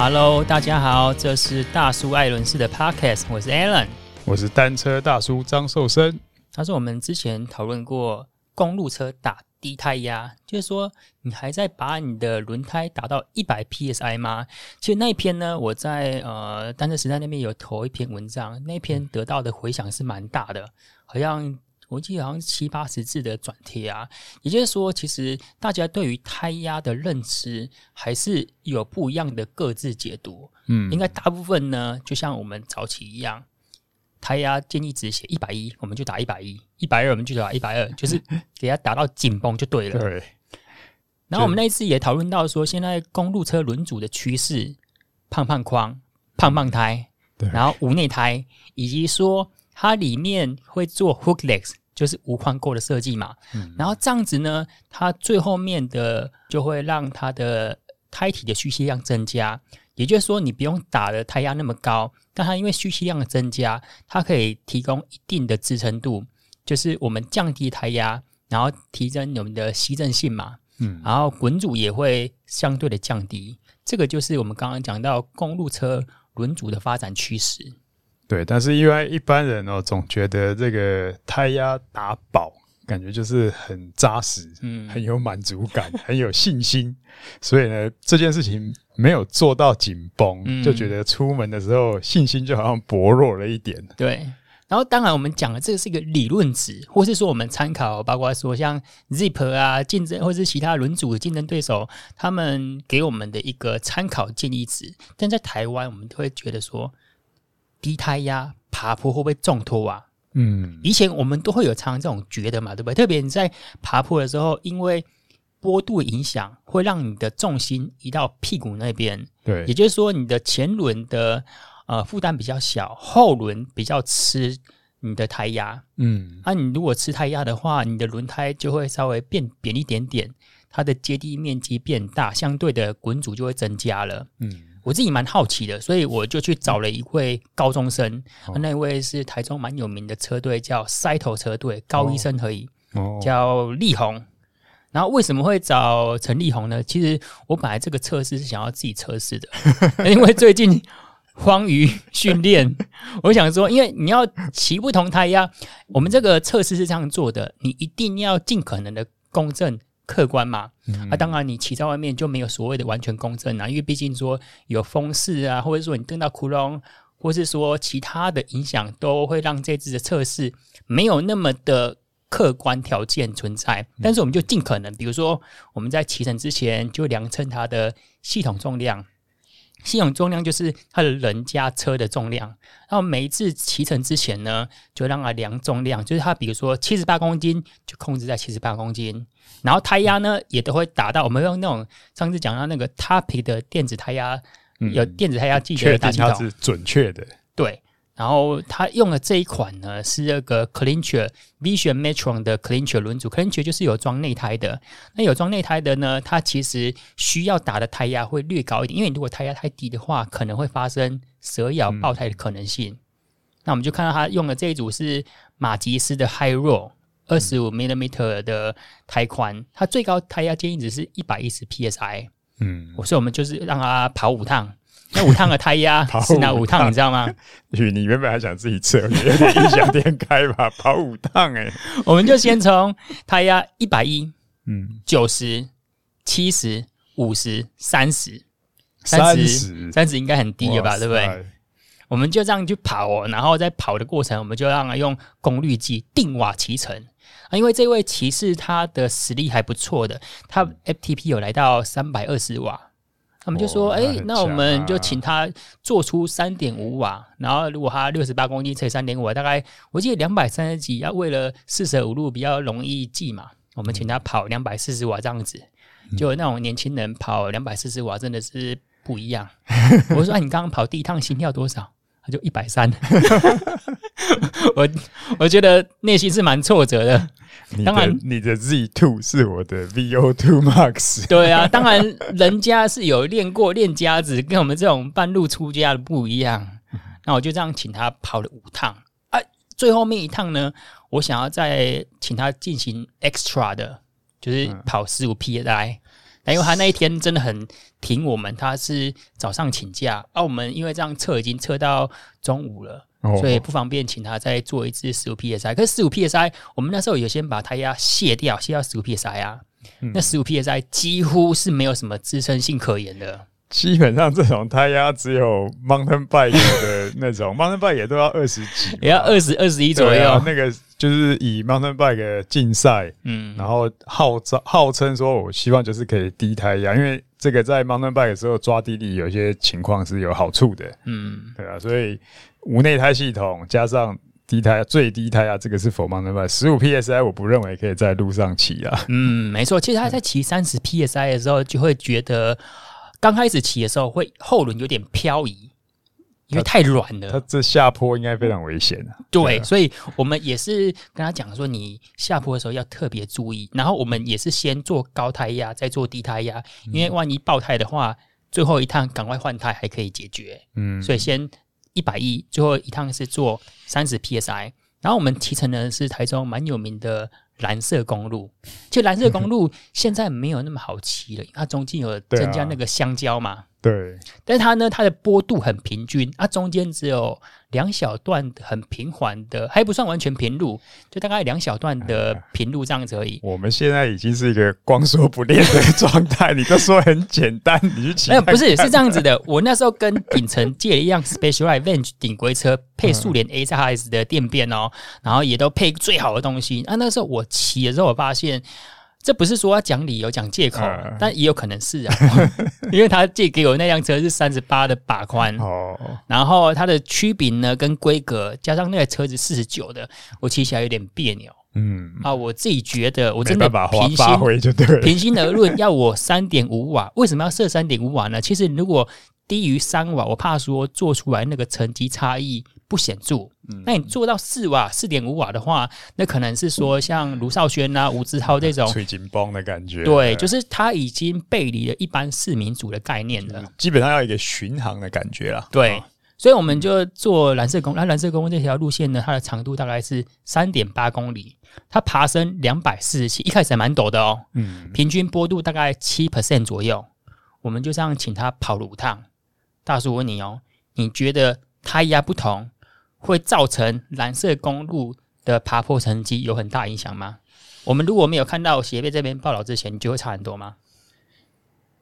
Hello，大家好，这是大叔艾伦式的 Podcast，我是 Alan，我是单车大叔张寿生。他说我们之前讨论过公路车打低胎压，就是说你还在把你的轮胎打到一百 PSI 吗？其实那一篇呢，我在呃单车时代那边有投一篇文章，那篇得到的回响是蛮大的，好像。我记得好像七八十字的转贴啊，也就是说，其实大家对于胎压的认知还是有不一样的各自解读。嗯，应该大部分呢，就像我们早期一样，胎压建议值写一百一，我们就打一百一；一百二，我们就打一百二，就是给它打到紧绷就对了。对。然后我们那一次也讨论到说，现在公路车轮组的趋势，胖胖框、胖胖胎，对，然后无内胎，以及说。它里面会做 hook legs，就是无框构的设计嘛。嗯。然后这样子呢，它最后面的就会让它的胎体的蓄气量增加。也就是说，你不用打的胎压那么高，但它因为蓄气量的增加，它可以提供一定的支撑度，就是我们降低胎压，然后提升我们的吸震性嘛。嗯。然后滚阻也会相对的降低。这个就是我们刚刚讲到公路车轮组的发展趋势。对，但是因为一般人哦，总觉得这个胎压打饱，感觉就是很扎实，嗯，很有满足感，很有信心，所以呢，这件事情没有做到紧绷，嗯，就觉得出门的时候信心就好像薄弱了一点。对，然后当然我们讲的这个是一个理论值，或是说我们参考，包括说像 Zip 啊竞争，或是其他轮组的竞争对手，他们给我们的一个参考建议值，但在台湾，我们都会觉得说。低胎压爬坡会不会重拖啊？嗯，以前我们都会有常常这种觉得嘛，对不对？特别你在爬坡的时候，因为坡度影响，会让你的重心移到屁股那边。对，也就是说，你的前轮的呃负担比较小，后轮比较吃你的胎压。嗯，那、啊、你如果吃胎压的话，你的轮胎就会稍微变扁一点点，它的接地面积变大，相对的滚阻就会增加了。嗯。我自己蛮好奇的，所以我就去找了一位高中生，哦、那位是台中蛮有名的车队，叫塞头车队，高医生而已，哦、叫力宏。然后为什么会找陈力宏呢？其实我本来这个测试是想要自己测试的，因为最近荒于训练，我想说，因为你要骑不同胎压，我们这个测试是这样做的，你一定要尽可能的公正。客观嘛，嗯、啊，当然你骑在外面就没有所谓的完全公正啊，因为毕竟说有风势啊，或者说你蹬到窟窿，或是说其他的影响，都会让这次的测试没有那么的客观条件存在。但是我们就尽可能，比如说我们在骑乘之前就量称它的系统重量。系统重量就是它的人加车的重量，然后每一次骑乘之前呢，就让它量重量，就是它比如说七十八公斤就控制在七十八公斤，然后胎压呢也都会达到，我们用那种上次讲到那个 Topic 的电子胎压，嗯、有电子胎压计的大系统，确定它是准确的，对。然后他用的这一款呢，是那个 Clincher Vision Metron 的 Clincher 轮组，Clincher 就是有装内胎的。那有装内胎的呢，它其实需要打的胎压会略高一点，因为如果胎压太低的话，可能会发生蛇咬爆胎的可能性。嗯、那我们就看到他用的这一组是马吉斯的 High Roll 二十五 millimeter 的胎宽，它最高胎压建议值是一百一十 psi。嗯，所以我们就是让它跑五趟。那五趟的胎压 是哪五趟？你知道吗？你原本还想自己测，有点异想天开吧？跑五趟哎、欸，我们就先从胎压一百一、嗯，九十、七十、五十、三十、三十、三十应该很低了吧？对不对？我们就这样去跑哦，然后在跑的过程，我们就让他用功率计定瓦骑乘啊。因为这位骑士他的实力还不错的，他 FTP 有来到三百二十瓦。他们就说：“哎、那我们就请他做出三点五瓦，然后如果他六十八公斤乘以三点五瓦，大概我记得两百三十几。要为了四舍五入比较容易记嘛，我们请他跑两百四十瓦这样子。就那种年轻人跑两百四十瓦真的是不一样。我说：哎，你刚刚跑第一趟心跳多少？他就一百三。我我觉得内心是蛮挫折的。”当然，你的 Z Two 是我的 VO Two Max。对啊，当然人家是有练过练家子，跟我们这种半路出家的不一样。那我就这样请他跑了五趟啊，最后面一趟呢，我想要再请他进行 extra 的，就是跑十五 PSI。但因为他那一天真的很挺我们，他是早上请假，而、啊、我们因为这样测已经测到中午了，哦、所以不方便请他再做一次十五 psi。可是十五 psi，我们那时候有先把胎压卸掉，卸掉十五 psi 啊，嗯、那十五 psi 几乎是没有什么支撑性可言的。基本上这种胎压只有 mountain bike 的那种，mountain bike 也都要二十几，也要二十二十一左右。那个就是以 mountain bike 竞赛，嗯，然后号召号称说，我希望就是可以低胎压，因为这个在 mountain bike 的时候抓地力有些情况是有好处的，嗯，对啊，所以无内胎系统加上低胎最低胎压，这个是 for mountain bike 十五 psi，我不认为可以在路上骑啊。嗯，没错，其实他在骑三十 psi 的时候就会觉得。刚开始骑的时候，会后轮有点漂移，因为太软了。它这下坡应该非常危险啊。对，对啊，所以我们也是跟他讲说，你下坡的时候要特别注意。然后我们也是先做高胎压，再做低胎压，因为万一爆胎的话，最后一趟赶快换胎还可以解决。嗯，所以先一百一，最后一趟是做三十 PSI。然后我们骑乘的是台中蛮有名的。蓝色公路，其实蓝色公路 现在没有那么好骑了，它中间有增加那个香蕉嘛。对，但是它呢，它的波度很平均，它中间只有两小段很平缓的，还不算完全平路，就大概两小段的平路这样子而已。哎、我们现在已经是一个光说不练的状态，你都说很简单，你去骑。没有，不是，是这样子的。我那时候跟顶层借了一辆 Specialized Venge 顶规车，配速连 AXS 的电变哦，然后也都配最好的东西。啊，那时候我骑的时候，我发现。这不是说要讲理由、讲借口，呃、但也有可能是啊，因为他借给我那辆车是三十八的把宽，哦，然后它的曲柄呢跟规格加上那个车子四十九的，我骑起来有点别扭，嗯。啊，我自己觉得我真的平心平心而论，要我三点五瓦，为什么要设三点五瓦呢？其实如果低于三瓦，我怕说做出来那个成绩差异。不显著，嗯、那你做到四瓦、四点五瓦的话，那可能是说像卢少轩啊、吴志涛这种吹紧绷的感觉。对，就是他已经背离了一般市民组的概念了，基本上要一个巡航的感觉了。对，哦、所以我们就做蓝色公，那蓝色公路这条路线呢，它的长度大概是三点八公里，它爬升两百四十七，一开始还蛮陡的哦，嗯，平均坡度大概七 percent 左右。我们就这样请他跑了五趟。大叔，我问你哦，你觉得胎压不同？会造成蓝色公路的爬坡成绩有很大影响吗？我们如果没有看到协会这边报道之前，你就会差很多吗？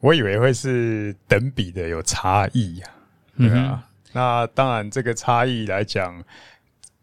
我以为会是等比的有差异呀、啊，对啊。嗯、那当然，这个差异来讲，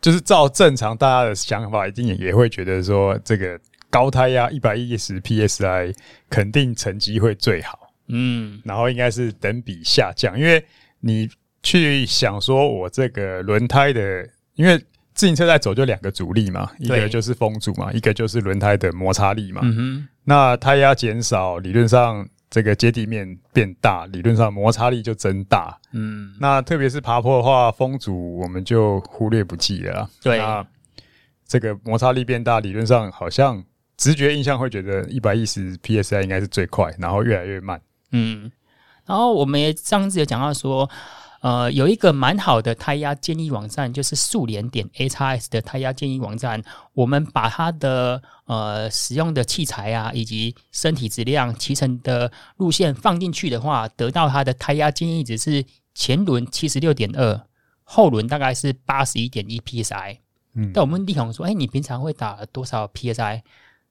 就是照正常大家的想法，一定也也会觉得说，这个高胎压一百一十 psi 肯定成绩会最好。嗯，然后应该是等比下降，因为你。去想说，我这个轮胎的，因为自行车在走就两个阻力嘛，一个就是风阻嘛，一个就是轮胎的摩擦力嘛。嗯哼。那胎压减少，理论上这个接地面变大，理论上摩擦力就增大。嗯。那特别是爬坡的话，风阻我们就忽略不计了。对。那这个摩擦力变大，理论上好像直觉印象会觉得一百一十 psi 应该是最快，然后越来越慢。嗯。然后我们也上次也讲到说。呃，有一个蛮好的胎压建议网站，就是速联点 AXS 的胎压建议网站。我们把它的呃使用的器材啊，以及身体质量、骑乘的路线放进去的话，得到它的胎压建议值是前轮七十六点二，后轮大概是八十一点一 PSI。嗯，但我们立宏说，哎、欸，你平常会打多少 PSI？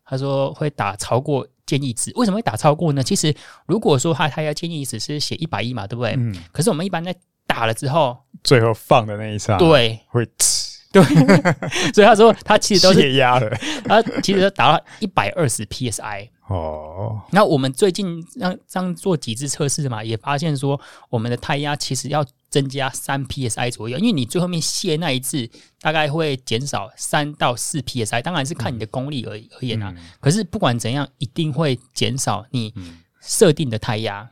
他说会打超过建议值。为什么会打超过呢？其实如果说他胎压建议值是写一百一嘛，对不对？嗯。可是我们一般在打了之后，最后放的那一刹，对，会呲，对，所以他说他其实都是泄压了，他其实都达到一百二十 psi 哦。那我们最近让这样做几次测试嘛，也发现说我们的胎压其实要增加三 psi 左右，因为你最后面卸那一次大概会减少三到四 psi，当然是看你的功力而而言啊。嗯、可是不管怎样，一定会减少你设定的胎压。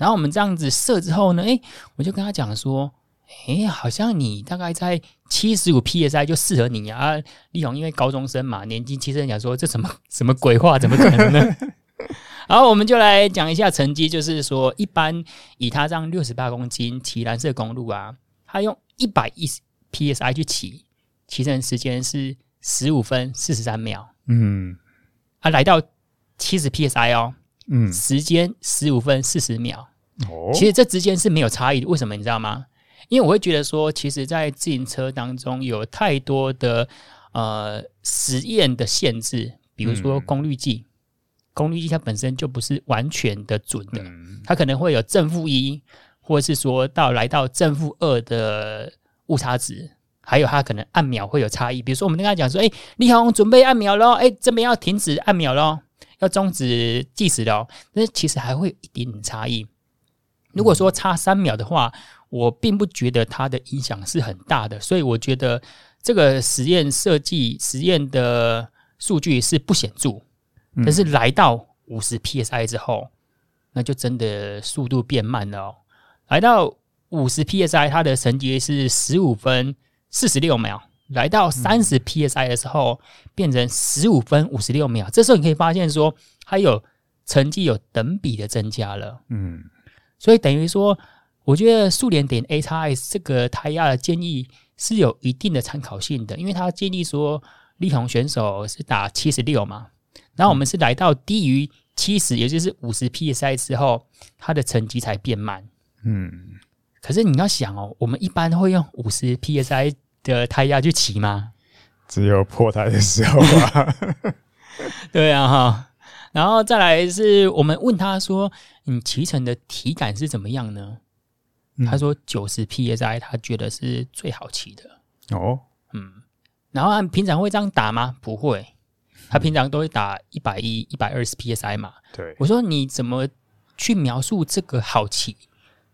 然后我们这样子设之后呢，诶，我就跟他讲说，诶，好像你大概在七十五 psi 就适合你啊。立宏因为高中生嘛，年纪轻，人讲说这什么 什么鬼话，怎么可能呢？然后我们就来讲一下成绩，就是说一般以他这样六十八公斤骑蓝色公路啊，他用一百一十 psi 去骑，骑乘时间是十五分四十三秒。嗯，他来到七十 psi 哦。嗯，时间十五分四十秒。哦，其实这之间是没有差异的。为什么你知道吗？因为我会觉得说，其实，在自行车当中有太多的呃实验的限制，比如说功率计，嗯、功率计它本身就不是完全的准的，嗯、它可能会有正负一，或者是说到来到正负二的误差值，还有它可能按秒会有差异。比如说，我们跟他讲说，哎，立豪准备按秒喽，哎，这边要停止按秒喽，要终止计时了，但是其实还会有一点点差异。如果说差三秒的话，我并不觉得它的影响是很大的，所以我觉得这个实验设计实验的数据是不显著。但是来到五十 PSI 之后，那就真的速度变慢了哦。来到五十 PSI，它的成绩是十五分四十六秒；来到三十 PSI 的时候，变成十五分五十六秒。这时候你可以发现说，它有成绩有等比的增加了。嗯，所以等于说。我觉得数联点 A 叉 S 这个胎压的建议是有一定的参考性的，因为他建议说力宏选手是打七十六嘛，然后我们是来到低于七十，也就是五十 PSI 之后，他的成绩才变慢。嗯，可是你要想哦，我们一般会用五十 PSI 的胎压去骑吗？只有破胎的时候吧。对啊，哈。然后再来是我们问他说，你骑乘的体感是怎么样呢？他说九十 psi，他觉得是最好骑的哦。嗯，然后他平常会这样打吗？不会，他平常都会打一百一、一百二十 psi 嘛。对，我说你怎么去描述这个好骑？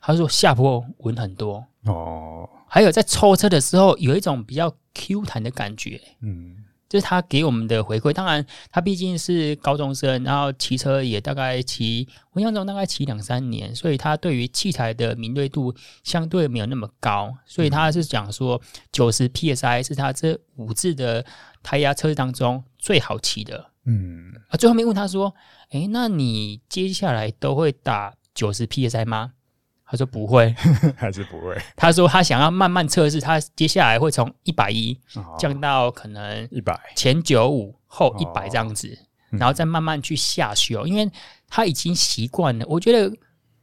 他说下坡稳很多哦，还有在抽车的时候有一种比较 Q 弹的感觉。嗯。这是他给我们的回馈。当然，他毕竟是高中生，然后骑车也大概骑，我印象中大概骑两三年，所以他对于器材的敏锐度相对没有那么高。所以他是讲说，九十 PSI 是他这五字的胎压测试当中最好骑的。嗯，啊，最后面问他说：“诶，那你接下来都会打九十 PSI 吗？”他说不会，还是不会。他说他想要慢慢测试，他接下来会从一百一降到可能一百前九五后一百这样子，然后再慢慢去下修，因为他已经习惯了。我觉得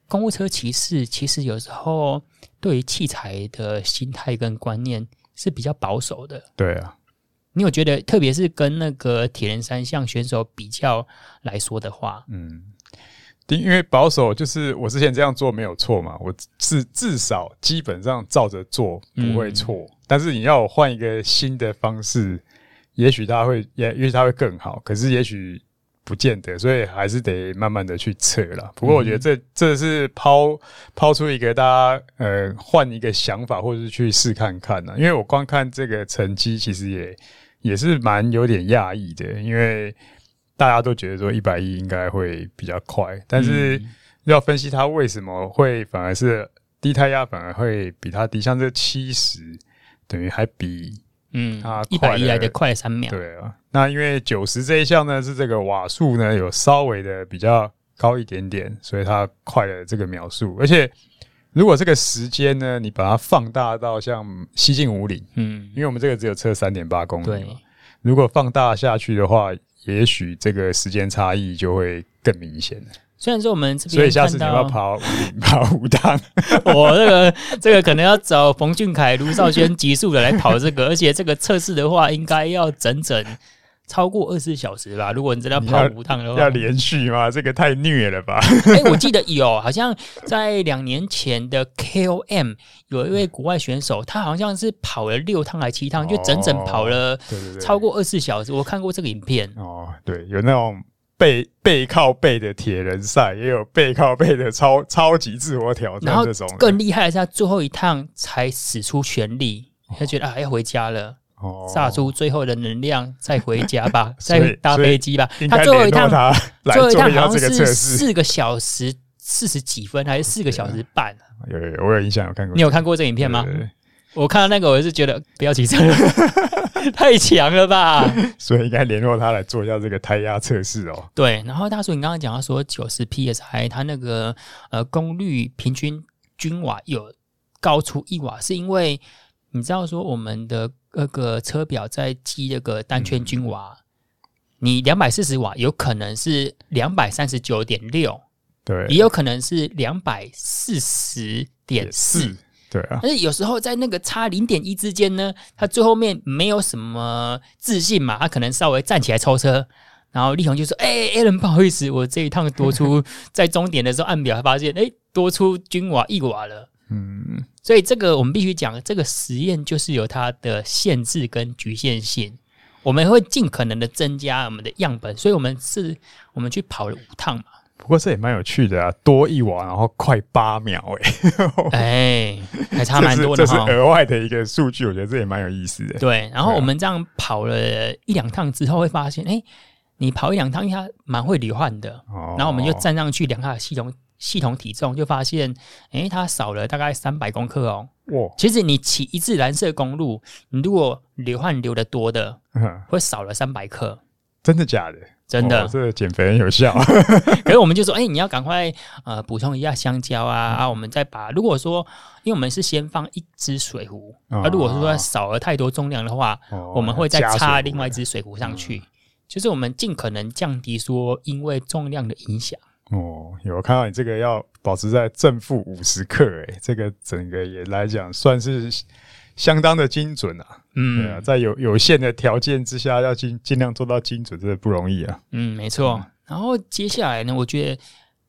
公务车骑士其实有时候对于器材的心态跟观念是比较保守的。对啊，你有觉得，特别是跟那个铁人三项选手比较来说的话，嗯。因为保守就是我之前这样做没有错嘛，我是至少基本上照着做不会错。嗯、但是你要我换一个新的方式，也许他会也也许他会更好，可是也许不见得，所以还是得慢慢的去测啦。不过我觉得这这是抛抛出一个大家呃换一个想法，或者是去试看看呢。因为我光看这个成绩，其实也也是蛮有点讶异的，因为。大家都觉得说一百一应该会比较快，但是要分析它为什么会反而是低胎压反而会比它低，像这七十等于还比嗯它一百一来的快三秒。对啊，那因为九十这一项呢是这个瓦数呢有稍微的比较高一点点，所以它快了这个秒数。而且如果这个时间呢你把它放大到像西进五岭，嗯，因为我们这个只有测三点八公里，对，如果放大下去的话。也许这个时间差异就会更明显了。虽然说我们这边，所以下次你要跑跑五档，我这个这个可能要找冯俊凯、卢少轩急速的来跑这个，而且这个测试的话，应该要整整。超过二十四小时吧，如果你真的要跑五趟的话，要连续吗？这个太虐了吧！哎、欸，我记得有，好像在两年前的 KOM 有一位国外选手，他好像是跑了六趟还七趟，就整整跑了超过二十四小时。我看过这个影片哦，对，有那种背背靠背的铁人赛，也有背靠背的超超级自我挑战，这种更厉害的是，他最后一趟才使出全力，他觉得啊要回家了。撒出最后的能量，再回家吧，再搭飞机吧。他最后一趟，最后一趟好像是四个小时四十几分，还是四个小时半？有有有，我有印象，有看过。你有看过这影片吗？我看到那个，我是觉得不要骑车，太强了吧？所以应该联络他来做一下这个胎压测试哦。对，然后大叔，你刚刚讲到说九十 PSI，它那个呃功率平均均瓦有高出一瓦，是因为你知道说我们的。那个车表在记那个单圈均瓦，嗯、你两百四十瓦有可能是两百三十九点六，对，也有可能是两百四十点四。对啊，但是有时候在那个差零点一之间呢，他最后面没有什么自信嘛，他可能稍微站起来超车，然后力宏就说：“哎、欸、，Alan，不好意思，我这一趟多出，在终点的时候按表还发现，哎、欸，多出均瓦一瓦了。”嗯，所以这个我们必须讲，这个实验就是有它的限制跟局限性，我们会尽可能的增加我们的样本，所以我们是我们去跑了五趟嘛。不过这也蛮有趣的啊，多一瓦，然后快八秒，哎，哎，还差蛮多的。这是额外的一个数据，我觉得这也蛮有意思的。对，然后我们这样跑了一两趟之后，会发现，哎，你跑一两趟，因为它蛮会流汗的。哦。然后我们就站上去量它的系统系统体重，就发现，哎，它少了大概三百公克哦。哇！其实你骑一次蓝色公路，你如果流汗流的多的，会少了三百克。真的假的？真的，哦、这个减肥很有效。可是我们就说，哎、欸，你要赶快呃补充一下香蕉啊、嗯、啊！我们再把，如果说，因为我们是先放一只水壶，那、哦啊、如果说少了太多重量的话，哦、我们会再插另外一只水壶上去，嗯、就是我们尽可能降低说因为重量的影响。哦，有看到你这个要保持在正负五十克，哎，这个整个也来讲算是。相当的精准啊，嗯，对啊，在有有限的条件之下，要尽尽量做到精准，真的不容易啊。嗯，没错。嗯、然后接下来呢，我觉得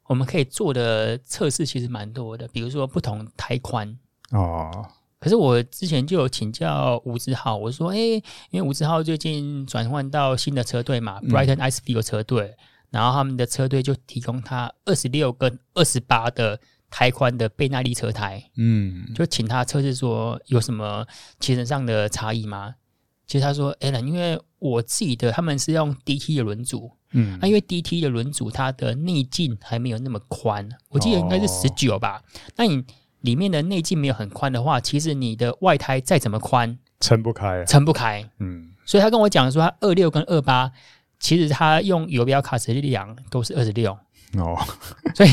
我们可以做的测试其实蛮多的，比如说不同胎宽哦。可是我之前就有请教吴志浩，我说，哎、欸，因为吴志浩最近转换到新的车队嘛、嗯、，Brighton Icefield 车队，然后他们的车队就提供他二十六跟二十八的。胎宽的倍耐力车胎，嗯，就请他测试说有什么骑乘上的差异吗？其实他说，哎、欸，因为我自己的他们是用 DT 的轮组，嗯，那、啊、因为 DT 的轮组它的内径还没有那么宽，我记得应该是十九吧。那、哦、你里面的内径没有很宽的话，其实你的外胎再怎么宽，撑不开，撑不开，嗯。所以他跟我讲说，他二六跟二八，其实他用油标卡尺力量都是二十六。哦，所以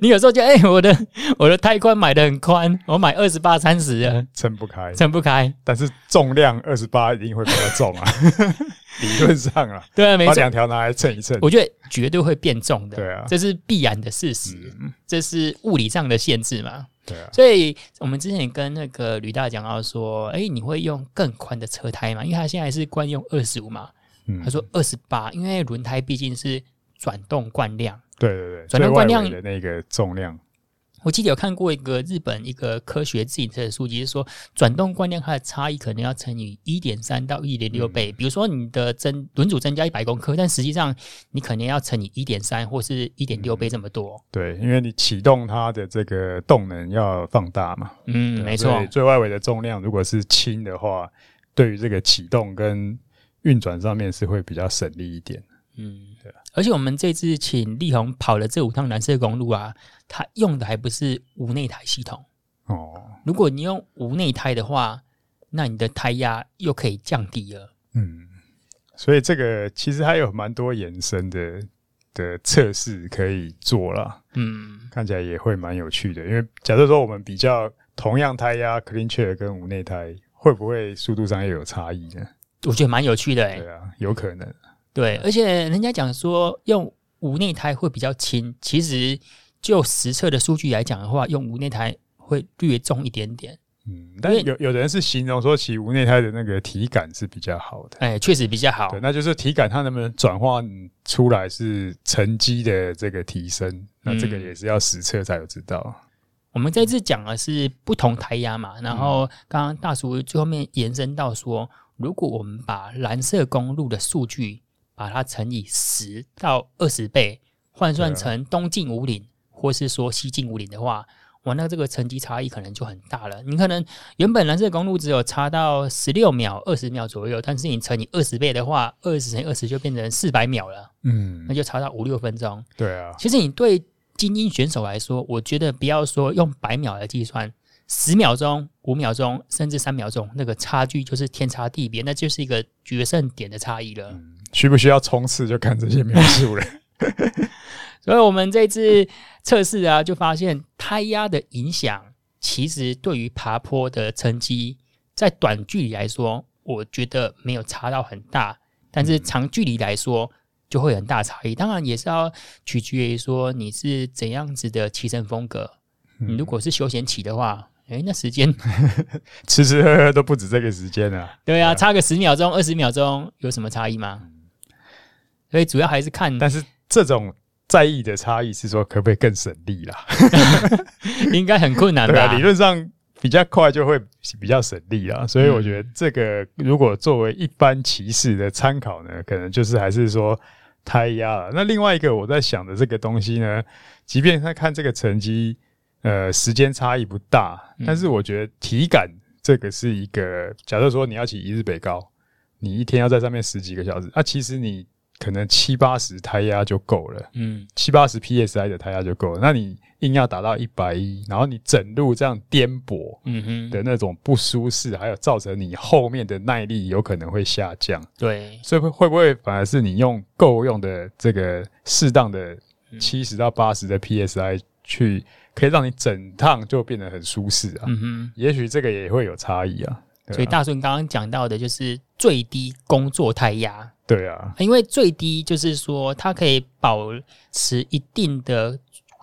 你有时候就哎、欸，我的我的胎宽买的很宽，我买二十八三十的，撑不开，撑不开。但是重量二十八一定会比较重啊，理论上啊，对啊，没错。把两条拿来称一称，我觉得绝对会变重的，对啊，这是必然的事实，嗯、这是物理上的限制嘛，对啊。所以我们之前跟那个吕大讲到说，哎、欸，你会用更宽的车胎嘛？因为他现在是惯用二十五嘛，嗯、他说二十八，因为轮胎毕竟是转动惯量。对对对，转动惯量的那个重量，我记得有看过一个日本一个科学自行车的数据，是说转动惯量它的差异可能要乘以一点三到一点六倍。嗯、比如说你的增轮组增加一百公克，但实际上你可能要乘以一点三或是一点六倍这么多。对，因为你启动它的这个动能要放大嘛。嗯，没错。最外围的重量如果是轻的话，对于这个启动跟运转上面是会比较省力一点。嗯，对。而且我们这次请力宏跑了这五趟蓝色公路啊，他用的还不是无内胎系统哦。如果你用无内胎的话，那你的胎压又可以降低了。嗯，所以这个其实还有蛮多延伸的的测试可以做了。嗯，看起来也会蛮有趣的。因为假设说我们比较同样胎压 clean chair 跟无内胎，会不会速度上也有差异呢？我觉得蛮有趣的欸。对啊，有可能。对，而且人家讲说用无内胎会比较轻，其实就实测的数据来讲的话，用无内胎会略重一点点。嗯，但是有有的人是形容说骑无内胎的那个体感是比较好的。哎，确实比较好。对，那就是体感它能不能转换出来是成绩的这个提升，那这个也是要实测才有知道。嗯，我们这次讲的是不同胎压嘛，然后刚刚大叔最后面延伸到说，如果我们把蓝色公路的数据把它乘以十到二十倍，换算成东进五岭或是说西进五岭的话，哇，那这个成绩差异可能就很大了。你可能原本蓝色公路只有差到十六秒、二十秒左右，但是你乘以二十倍的话，二十乘以二十就变成四百秒了。嗯，那就差到五六分钟。对啊，其实你对精英选手来说，我觉得不要说用百秒来计算，十秒钟、五秒钟甚至三秒钟，那个差距就是天差地别，那就是一个决胜点的差异了。嗯需不需要冲刺，就看这些描述了。所以，我们这次测试啊，就发现胎压的影响，其实对于爬坡的成绩，在短距离来说，我觉得没有差到很大。但是长距离来说就会很大差异。当然也是要取决于说你是怎样子的骑乘风格。你如果是休闲骑的话，哎，那时间 吃吃喝喝都不止这个时间 啊。对啊，差个十秒钟、二十秒钟有什么差异吗？所以主要还是看，但是这种在意的差异是说可不可以更省力啦？应该很困难吧？理论上。比较快就会比较省力啊，所以我觉得这个如果作为一般骑士的参考呢，可能就是还是说胎压了。那另外一个我在想的这个东西呢，即便他看这个成绩，呃，时间差异不大，但是我觉得体感这个是一个，假设说你要骑一日北高，你一天要在上面十几个小时，那其实你。可能七八十胎压就够了，嗯，七八十 psi 的胎压就够了。那你硬要达到一百一，然后你整路这样颠簸，嗯哼的那种不舒适，还有造成你后面的耐力有可能会下降。对，所以会会不会反而是你用够用的这个适当的七十到八十的 psi 去，可以让你整趟就变得很舒适啊？嗯哼，也许这个也会有差异啊。所以大顺刚刚讲到的就是最低工作胎压。对啊，因为最低就是说它可以保持一定的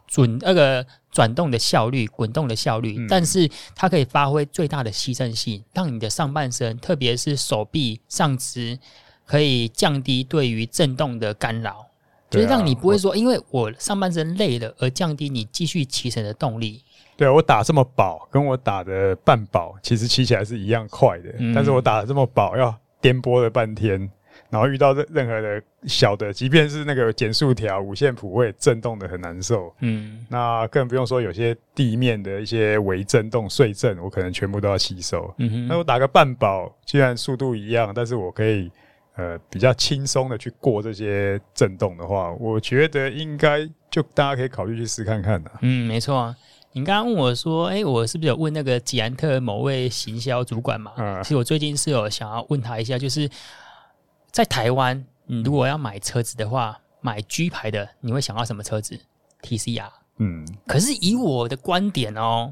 准那个转动的效率、滚动的效率，嗯、但是它可以发挥最大的牺牲性，让你的上半身，特别是手臂、上肢，可以降低对于震动的干扰，就是让你不会说因为我上半身累了而降低你继续骑乘的动力。对啊，我打这么饱，跟我打的半饱，其实骑起来是一样快的，嗯、但是我打的这么饱，要颠簸了半天。然后遇到任任何的小的，即便是那个减速条、五线谱，我也震动的很难受。嗯，那更不用说有些地面的一些微震动、碎震，我可能全部都要吸收。嗯哼，那我打个半饱，虽然速度一样，但是我可以呃比较轻松的去过这些震动的话，我觉得应该就大家可以考虑去试看看的。嗯，没错啊。你刚刚问我说，哎，我是不是有问那个捷安特某位行销主管嘛？嗯，其实我最近是有想要问他一下，就是。在台湾，你如果要买车子的话，买 G 牌的，你会想要什么车子？TCR。嗯。可是以我的观点哦，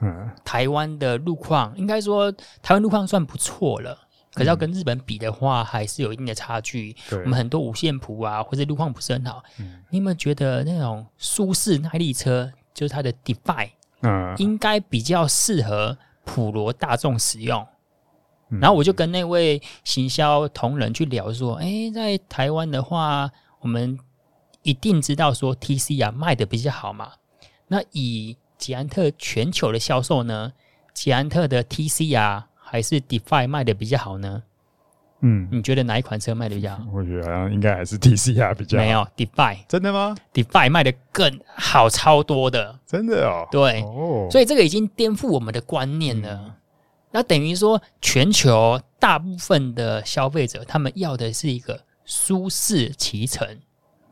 嗯，台湾的路况应该说台湾路况算不错了，可是要跟日本比的话，还是有一定的差距。对。我们很多五线谱啊，或者路况不是很好。嗯。你有没有觉得那种舒适耐力车，就是它的 Defy，嗯，应该比较适合普罗大众使用？然后我就跟那位行销同仁去聊说，哎，在台湾的话，我们一定知道说 TCR 卖的比较好嘛。那以捷安特全球的销售呢，捷安特的 TCR 还是 DeFi 卖的比较好呢？嗯，你觉得哪一款车卖的比较好？我觉得好像应该还是 TCR 比较好。没有 DeFi，真的吗？DeFi 卖的更好超多的，真的哦。对，哦，所以这个已经颠覆我们的观念了。嗯那等于说，全球大部分的消费者，他们要的是一个舒适骑乘，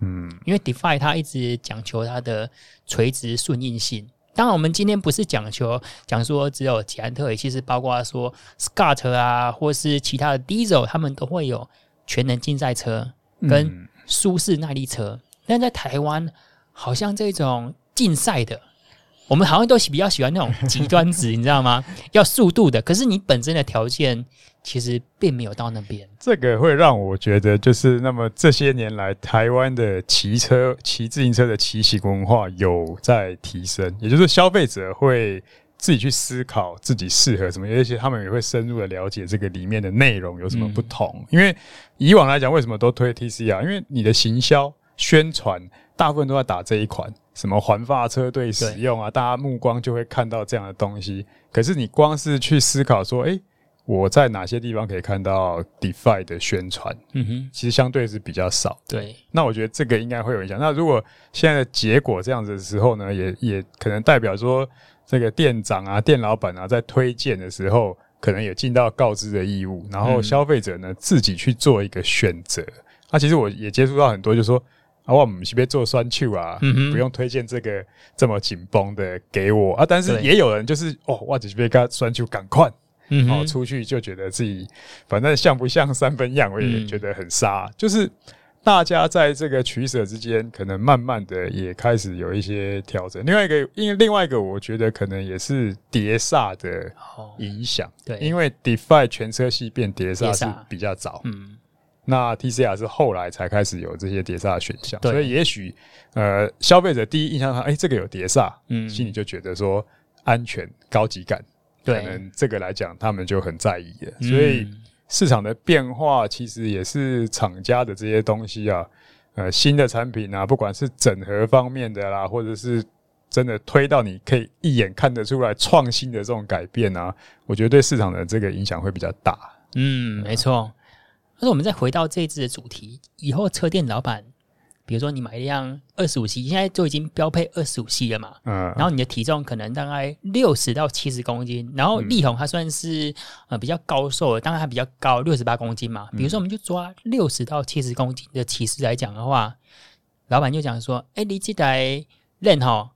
嗯，因为 DeFi 它一直讲求它的垂直顺应性。当然，我们今天不是讲求讲说只有捷安特，其实包括说 Scott 啊，或是其他的 Diesel，他们都会有全能竞赛车跟舒适耐力车。嗯、但在台湾，好像这种竞赛的。我们好像都比较喜欢那种极端值，你知道吗？要速度的，可是你本身的条件其实并没有到那边。这个会让我觉得，就是那么这些年来，台湾的骑车、骑自行车的骑行文化有在提升，也就是消费者会自己去思考自己适合什么，而且他们也会深入的了解这个里面的内容有什么不同。嗯、因为以往来讲，为什么都推 TCR？因为你的行销宣传大部分都在打这一款。什么环发车队使用啊？大家目光就会看到这样的东西。可是你光是去思考说，诶，我在哪些地方可以看到 DeFi 的宣传？嗯哼，其实相对是比较少。对，那我觉得这个应该会有影响。那如果现在的结果这样子的时候呢，也也可能代表说，这个店长啊、店老板啊，在推荐的时候，可能也尽到告知的义务，然后消费者呢自己去做一个选择。那、啊、其实我也接触到很多，就是说。啊，我们是不是做酸球啊？不用推荐这个这么紧绷的给我啊。但是也有人就是哦，哇只是被他酸球赶快，嗯后出去就觉得自己反正像不像三分样，我也觉得很傻。嗯、就是大家在这个取舍之间，可能慢慢的也开始有一些调整。另外一个，因为另外一个，我觉得可能也是碟刹的影响。对，因为 DeFi 全车系变碟刹是比较早。嗯。那 TCR 是后来才开始有这些碟刹的选项，所以也许呃消费者第一印象上，哎、欸，这个有碟刹，嗯，心里就觉得说安全、高级感，对，可能这个来讲他们就很在意了。所以市场的变化其实也是厂家的这些东西啊，呃，新的产品啊，不管是整合方面的啦，或者是。真的推到你可以一眼看得出来创新的这种改变啊，我觉得对市场的这个影响会比较大。嗯，没错。但是我们再回到这一次的主题，以后车店老板，比如说你买一辆二十五 C，现在就已经标配二十五 C 了嘛。嗯。然后你的体重可能大概六十到七十公斤，然后力宏它算是呃比较高瘦的，当然它比较高，六十八公斤嘛。比如说我们就抓六十到七十公斤的骑士来讲的话，老板就讲说：“哎，你这台练哈。”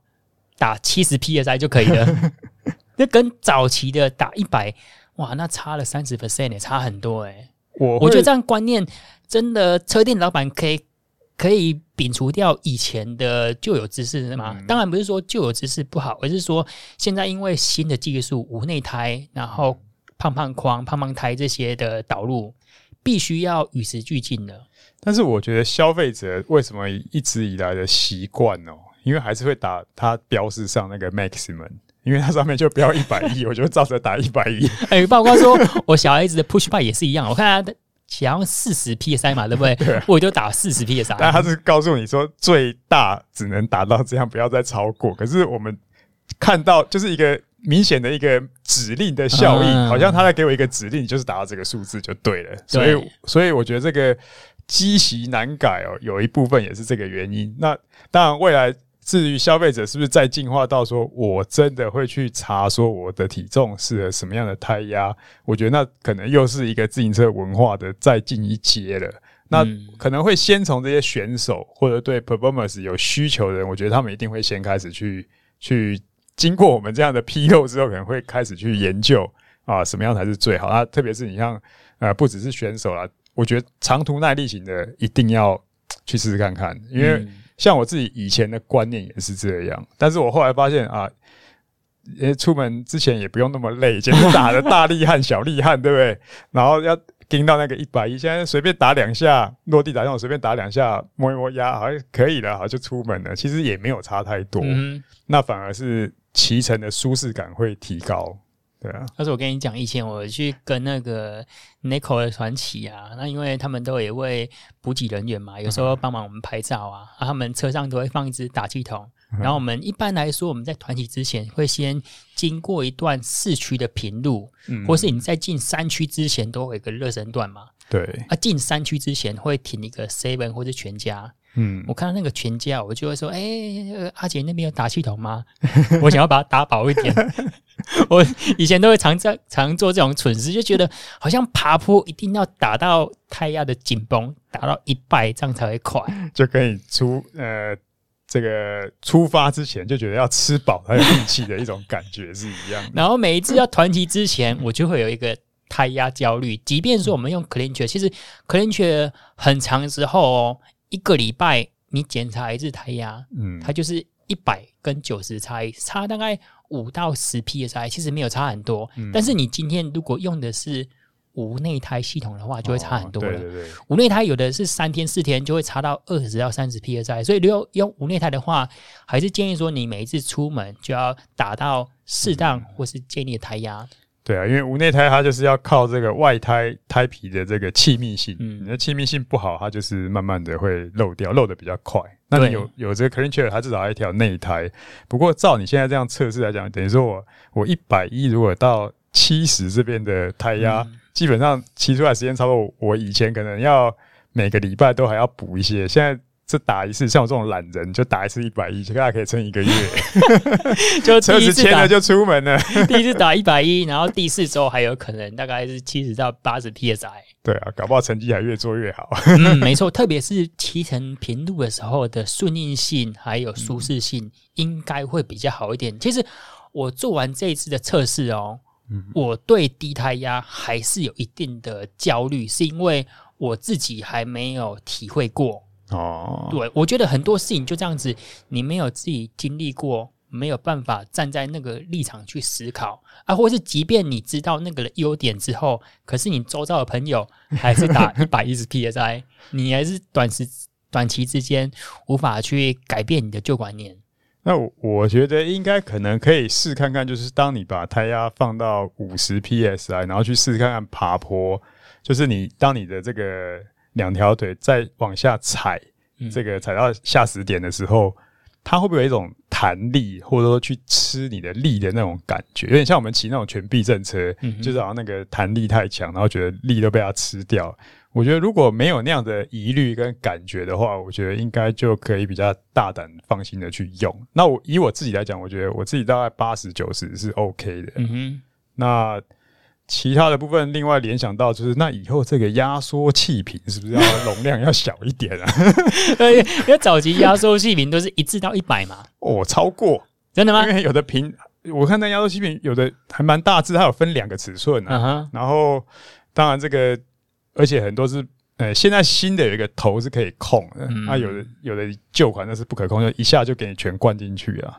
打七十 PSI 就可以了，那跟早期的打一百，哇，那差了三十 percent 也差很多哎、欸。我我觉得这样观念真的，车店老板可以可以摒除掉以前的旧有知识吗？嗯、当然不是说旧有知识不好，而是说现在因为新的技术，无内胎，然后胖胖框、胖胖胎这些的导入，必须要与时俱进的。但是我觉得消费者为什么一直以来的习惯哦？因为还是会打它标示上那个 maximum，因为它上面就标一百亿，我就照着打一百亿。哎，包括说我小孩子的 push bike 也是一样，我看他的想要四十 psi 嘛，对不对？对啊、我就打四十 psi。但他是告诉你说最大只能达到这样，不要再超过。可是我们看到就是一个明显的一个指令的效应，嗯、好像他在给我一个指令，就是达到这个数字就对了。所以，所以我觉得这个积习难改哦，有一部分也是这个原因。那当然未来。至于消费者是不是再进化到说，我真的会去查说我的体重适合什么样的胎压？我觉得那可能又是一个自行车文化的再进一阶了。那可能会先从这些选手或者对 performance 有需求的人，我觉得他们一定会先开始去去经过我们这样的披露之后，可能会开始去研究啊，什么样才是最好。那特别是你像呃，不只是选手啦，我觉得长途耐力型的一定要去试试看看，因为。像我自己以前的观念也是这样，但是我后来发现啊，呃，出门之前也不用那么累，以前打的大力汗、小力汗，对不对？然后要盯到那个一百一，现在随便打两下，落地打那种随便打两下，摸一摸压，好像可以了，好就出门了。其实也没有差太多，嗯、那反而是骑乘的舒适感会提高。对啊，但是我跟你讲，以前我去跟那个 Nico 的传奇啊，那因为他们都有一位补给人员嘛，有时候帮忙我们拍照啊，啊，他们车上都会放一支打气筒，然后我们一般来说我们在团体之前会先经过一段市区的平路，嗯，或是你在进山区之前都会有一个热身段嘛，对，啊，进山区之前会停一个 Seven 或者全家。嗯，我看到那个全家，我就会说：“哎、欸，阿姐那边有打气筒吗？我想要把它打饱一点。”我以前都会常在常做这种蠢事，就觉得好像爬坡一定要打到胎压的紧绷，打到一百这样才会快，就可以出呃这个出发之前就觉得要吃饱才有力气的一种感觉是一样。然后每一次要团体之前，我就会有一个胎压焦虑。即便说我们用 CleanCheck，其实 CleanCheck 很长之后哦。一个礼拜你检查一次胎压，嗯，它就是一百跟九十差异，差大概五到十 psi，其实没有差很多。嗯、但是你今天如果用的是无内胎系统的话，就会差很多了。哦、对对对，无内胎有的是三天四天就会差到二十到三十 psi，所以如果用无内胎的话，还是建议说你每一次出门就要打到适当或是建议的胎压。对啊，因为无内胎它就是要靠这个外胎胎皮的这个气密性，嗯，你的气密性不好，它就是慢慢的会漏掉，漏的比较快。那你有有这个 CleanCheck，它至少还有一条内胎。不过照你现在这样测试来讲，等于说我我一百一如果到七十这边的胎压，嗯、基本上骑出来时间差不多我以前可能要每个礼拜都还要补一些，现在。这打一次，像我这种懒人，就打一次一百一，就大概可以撑一个月。就车子签了就出门了。第一次打一百一，然后第四周还有可能大概是七十到八十 psi。对啊，搞不好成绩还越做越好。嗯，没错，特别是骑乘平路的时候的顺应性还有舒适性，应该会比较好一点。其实我做完这一次的测试哦，嗯我对低胎压还是有一定的焦虑，是因为我自己还没有体会过。哦，对，我觉得很多事情就这样子，你没有自己经历过，没有办法站在那个立场去思考啊，或是即便你知道那个的优点之后，可是你周遭的朋友还是打 一百一十 PSI，你还是短时短期之间无法去改变你的旧观念。那我我觉得应该可能可以试看看，就是当你把胎压放到五十 PSI，然后去试试看看爬坡，就是你当你的这个两条腿再往下踩，这个踩到下死点的时候。它会不会有一种弹力，或者说去吃你的力的那种感觉？有点像我们骑那种全避震车，嗯、就是好像那个弹力太强，然后觉得力都被它吃掉。我觉得如果没有那样的疑虑跟感觉的话，我觉得应该就可以比较大胆放心的去用。那我以我自己来讲，我觉得我自己大概八十九十是 OK 的。嗯哼，那。其他的部分，另外联想到就是，那以后这个压缩气瓶是不是要容量要小一点啊？因为早期压缩气瓶都是一至到一百嘛。哦，超过真的吗？因为有的瓶，我看那压缩气瓶有的还蛮大致，它有分两个尺寸啊。Uh huh. 然后，当然这个，而且很多是，呃，现在新的有一个头是可以控的，那、嗯啊、有的有的旧款那是不可控，就一下就给你全灌进去啊。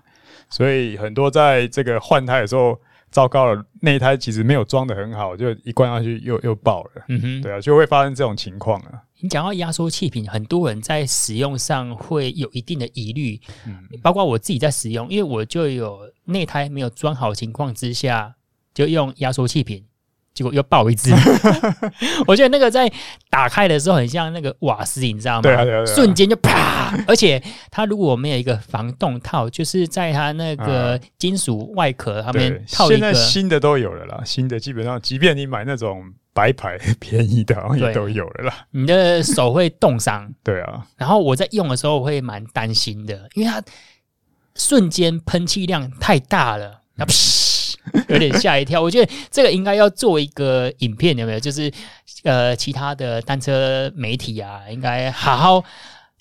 所以很多在这个换胎的时候。糟糕了，那一胎其实没有装的很好，就一灌下去又又爆了。嗯哼，对啊，就会发生这种情况啊。你讲到压缩气瓶，很多人在使用上会有一定的疑虑，嗯，包括我自己在使用，因为我就有内胎没有装好情况之下，就用压缩气瓶。结果又爆一只，我觉得那个在打开的时候很像那个瓦斯，你知道吗？对啊，对啊，瞬间就啪！而且它如果没有一个防冻套，就是在它那个金属外壳上面套一个。现在新的都有了啦，新的基本上，即便你买那种白牌便宜的，也都有了啦。你的手会冻伤，对啊。然后我在用的时候会蛮担心的，因为它瞬间喷气量太大了，那有点吓一跳，我觉得这个应该要做一个影片，有没有？就是呃，其他的单车媒体啊，应该好好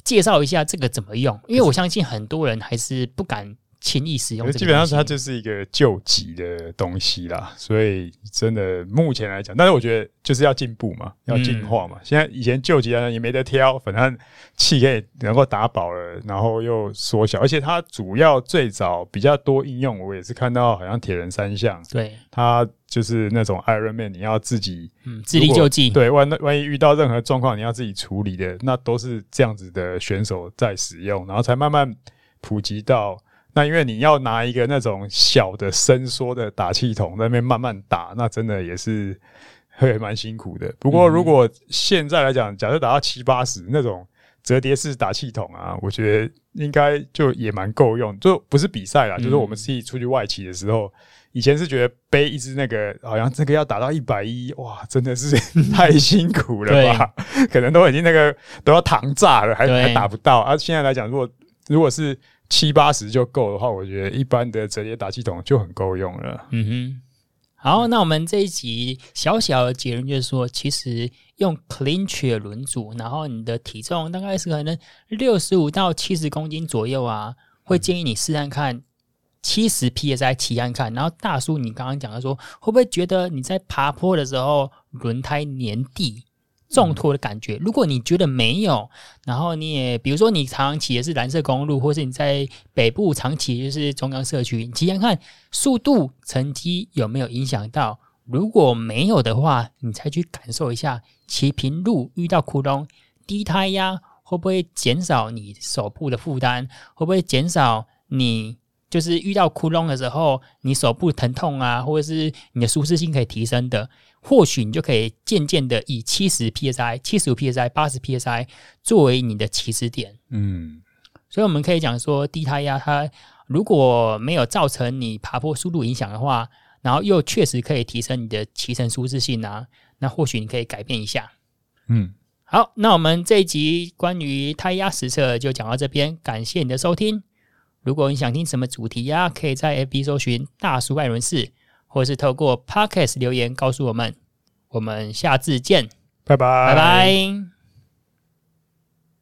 介绍一下这个怎么用，因为我相信很多人还是不敢。轻易使用，基本上它就是一个救急的东西啦，所以真的目前来讲，但是我觉得就是要进步嘛，要进化嘛。嗯、现在以前救急啊也没得挑，反正气可以能够打饱了，然后又缩小，而且它主要最早比较多应用，我也是看到好像铁人三项，对，它就是那种 Ironman，你要自己嗯自力救济，对，万万一遇到任何状况你要自己处理的，那都是这样子的选手在使用，然后才慢慢普及到。那因为你要拿一个那种小的伸缩的打气筒在那边慢慢打，那真的也是会蛮辛苦的。不过如果现在来讲，假设打到七八十那种折叠式打气筒啊，我觉得应该就也蛮够用。就不是比赛啦，就是我们自己出去外企的时候，以前是觉得背一支那个好像这个要打到一百一，哇，真的是 太辛苦了吧？可能都已经那个都要糖炸了，还还打不到。而现在来讲，如果如果是七八十就够的话，我觉得一般的折叠打气筒就很够用了。嗯哼，好，那我们这一集小小的结论就是说，其实用 Clinch 的轮组，然后你的体重大概是可能六十五到七十公斤左右啊，会建议你试看看七十 PSI 骑看看。然后大叔，你刚刚讲的说，会不会觉得你在爬坡的时候轮胎黏地？重托的感觉，如果你觉得没有，然后你也比如说你常骑的是蓝色公路，或是你在北部长期就是中央社区，你骑看看速度成绩有没有影响到？如果没有的话，你才去感受一下骑平路遇到窟窿，低胎压会不会减少你手部的负担？会不会减少你就是遇到窟窿的时候，你手部疼痛啊，或者是你的舒适性可以提升的？或许你就可以渐渐的以七十 psi、七十五 psi、八十 psi 作为你的起始点。嗯，所以我们可以讲说，低胎压它如果没有造成你爬坡速度影响的话，然后又确实可以提升你的骑乘舒适性啊，那或许你可以改变一下。嗯，好，那我们这一集关于胎压实测就讲到这边，感谢你的收听。如果你想听什么主题呀、啊，可以在 FB 搜寻大叔爱轮式。或是透过 Podcast 留言告诉我们，我们下次见，拜拜，拜拜。